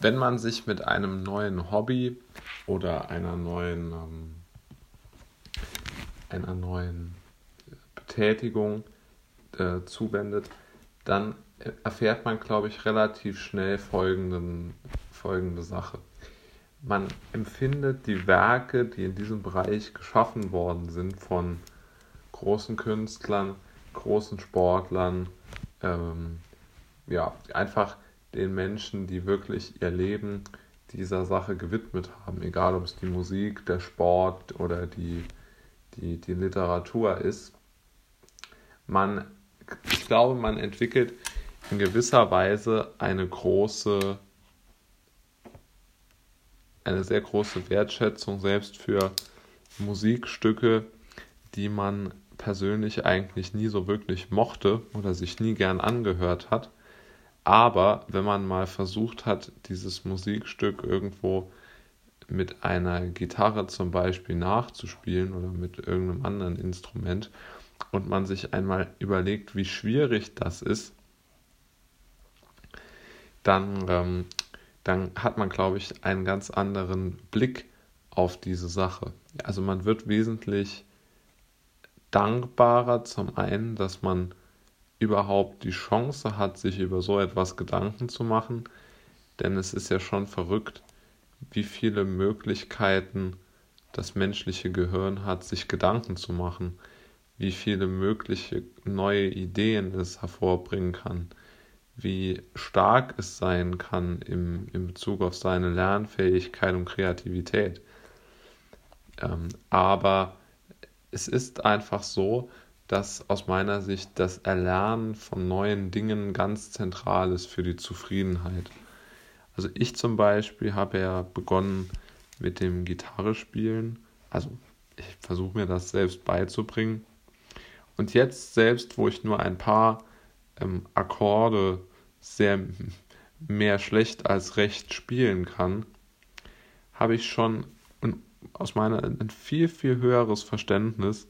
wenn man sich mit einem neuen Hobby oder einer neuen, ähm, einer neuen Betätigung äh, zuwendet, dann erfährt man, glaube ich, relativ schnell folgenden, folgende Sache. Man empfindet die Werke, die in diesem Bereich geschaffen worden sind von großen Künstlern, großen Sportlern, ähm, ja, einfach den Menschen, die wirklich ihr Leben dieser Sache gewidmet haben, egal ob es die Musik, der Sport oder die, die, die Literatur ist. Man, ich glaube, man entwickelt in gewisser Weise eine große, eine sehr große Wertschätzung selbst für Musikstücke, die man persönlich eigentlich nie so wirklich mochte oder sich nie gern angehört hat aber wenn man mal versucht hat, dieses Musikstück irgendwo mit einer Gitarre zum Beispiel nachzuspielen oder mit irgendeinem anderen Instrument und man sich einmal überlegt, wie schwierig das ist, dann, ähm, dann hat man, glaube ich, einen ganz anderen Blick auf diese Sache. Also man wird wesentlich dankbarer zum einen, dass man überhaupt die Chance hat, sich über so etwas Gedanken zu machen. Denn es ist ja schon verrückt, wie viele Möglichkeiten das menschliche Gehirn hat, sich Gedanken zu machen, wie viele mögliche neue Ideen es hervorbringen kann, wie stark es sein kann im, in Bezug auf seine Lernfähigkeit und Kreativität. Ähm, aber es ist einfach so, dass aus meiner Sicht das Erlernen von neuen Dingen ganz zentral ist für die Zufriedenheit. Also ich zum Beispiel habe ja begonnen mit dem Gitarre spielen. Also ich versuche mir das selbst beizubringen. Und jetzt selbst, wo ich nur ein paar ähm, Akkorde sehr mehr schlecht als recht spielen kann, habe ich schon aus meiner ein viel, viel höheres Verständnis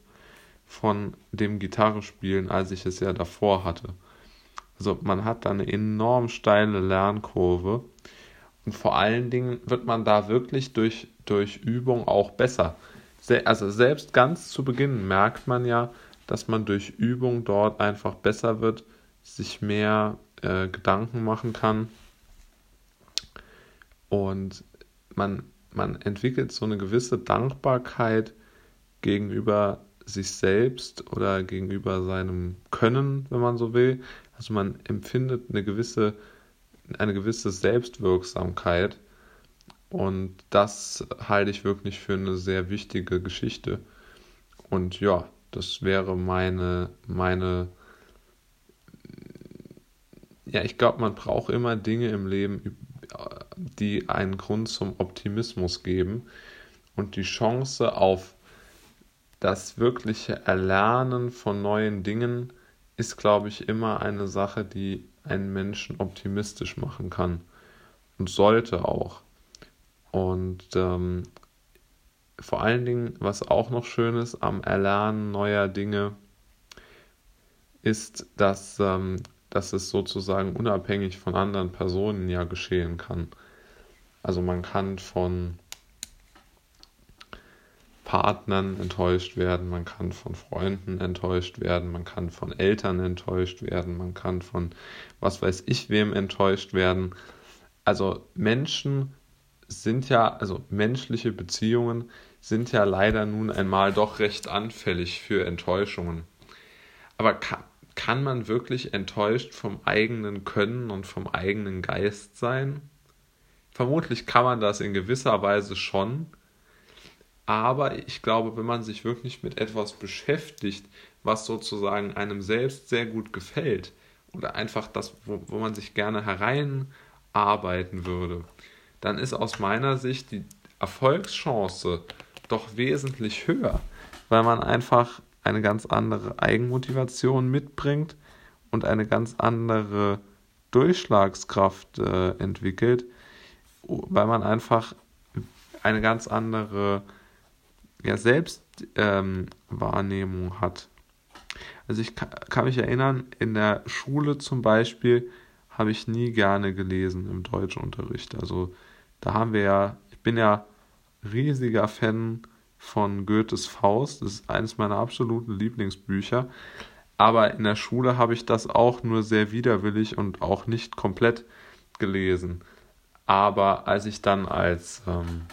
von dem Gitarrespielen, als ich es ja davor hatte. Also man hat da eine enorm steile Lernkurve und vor allen Dingen wird man da wirklich durch, durch Übung auch besser. Also selbst ganz zu Beginn merkt man ja, dass man durch Übung dort einfach besser wird, sich mehr äh, Gedanken machen kann und man, man entwickelt so eine gewisse Dankbarkeit gegenüber sich selbst oder gegenüber seinem Können, wenn man so will. Also man empfindet eine gewisse, eine gewisse Selbstwirksamkeit und das halte ich wirklich für eine sehr wichtige Geschichte. Und ja, das wäre meine, meine, ja, ich glaube, man braucht immer Dinge im Leben, die einen Grund zum Optimismus geben und die Chance auf das wirkliche Erlernen von neuen Dingen ist, glaube ich, immer eine Sache, die einen Menschen optimistisch machen kann und sollte auch. Und ähm, vor allen Dingen, was auch noch schön ist am Erlernen neuer Dinge, ist, dass, ähm, dass es sozusagen unabhängig von anderen Personen ja geschehen kann. Also man kann von Partnern enttäuscht werden, man kann von Freunden enttäuscht werden, man kann von Eltern enttäuscht werden, man kann von was weiß ich wem enttäuscht werden. Also Menschen sind ja, also menschliche Beziehungen sind ja leider nun einmal doch recht anfällig für Enttäuschungen. Aber kann, kann man wirklich enttäuscht vom eigenen Können und vom eigenen Geist sein? Vermutlich kann man das in gewisser Weise schon, aber ich glaube, wenn man sich wirklich mit etwas beschäftigt, was sozusagen einem selbst sehr gut gefällt oder einfach das, wo, wo man sich gerne hereinarbeiten würde, dann ist aus meiner Sicht die Erfolgschance doch wesentlich höher, weil man einfach eine ganz andere Eigenmotivation mitbringt und eine ganz andere Durchschlagskraft äh, entwickelt, weil man einfach eine ganz andere ja, Selbstwahrnehmung ähm, hat. Also ich kann mich erinnern, in der Schule zum Beispiel habe ich nie gerne gelesen im Deutschunterricht. Also da haben wir ja, ich bin ja riesiger Fan von Goethes Faust. Das ist eines meiner absoluten Lieblingsbücher. Aber in der Schule habe ich das auch nur sehr widerwillig und auch nicht komplett gelesen. Aber als ich dann als ähm,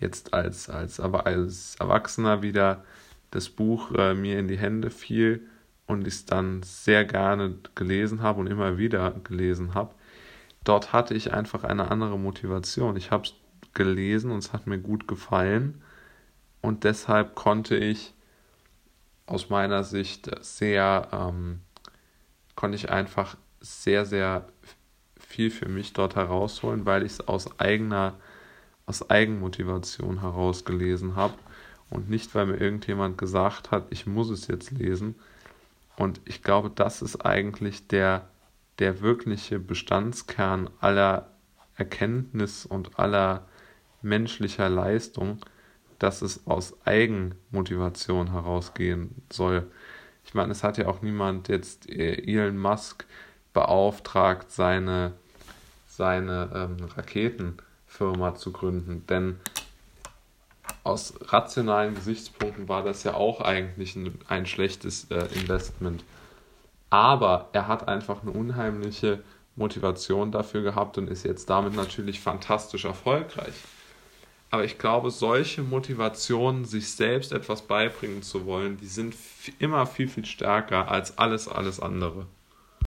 jetzt als, als, als Erwachsener wieder das Buch äh, mir in die Hände fiel und ich es dann sehr gerne gelesen habe und immer wieder gelesen habe, dort hatte ich einfach eine andere Motivation. Ich habe es gelesen und es hat mir gut gefallen und deshalb konnte ich aus meiner Sicht sehr, ähm, konnte ich einfach sehr, sehr viel für mich dort herausholen, weil ich es aus eigener, aus Eigenmotivation herausgelesen habe und nicht, weil mir irgendjemand gesagt hat, ich muss es jetzt lesen. Und ich glaube, das ist eigentlich der, der wirkliche Bestandskern aller Erkenntnis und aller menschlicher Leistung, dass es aus Eigenmotivation herausgehen soll. Ich meine, es hat ja auch niemand jetzt äh, Elon Musk beauftragt, seine, seine ähm, Raketenfirma zu gründen. Denn aus rationalen Gesichtspunkten war das ja auch eigentlich ein, ein schlechtes äh, Investment. Aber er hat einfach eine unheimliche Motivation dafür gehabt und ist jetzt damit natürlich fantastisch erfolgreich. Aber ich glaube, solche Motivationen, sich selbst etwas beibringen zu wollen, die sind immer viel, viel stärker als alles, alles andere.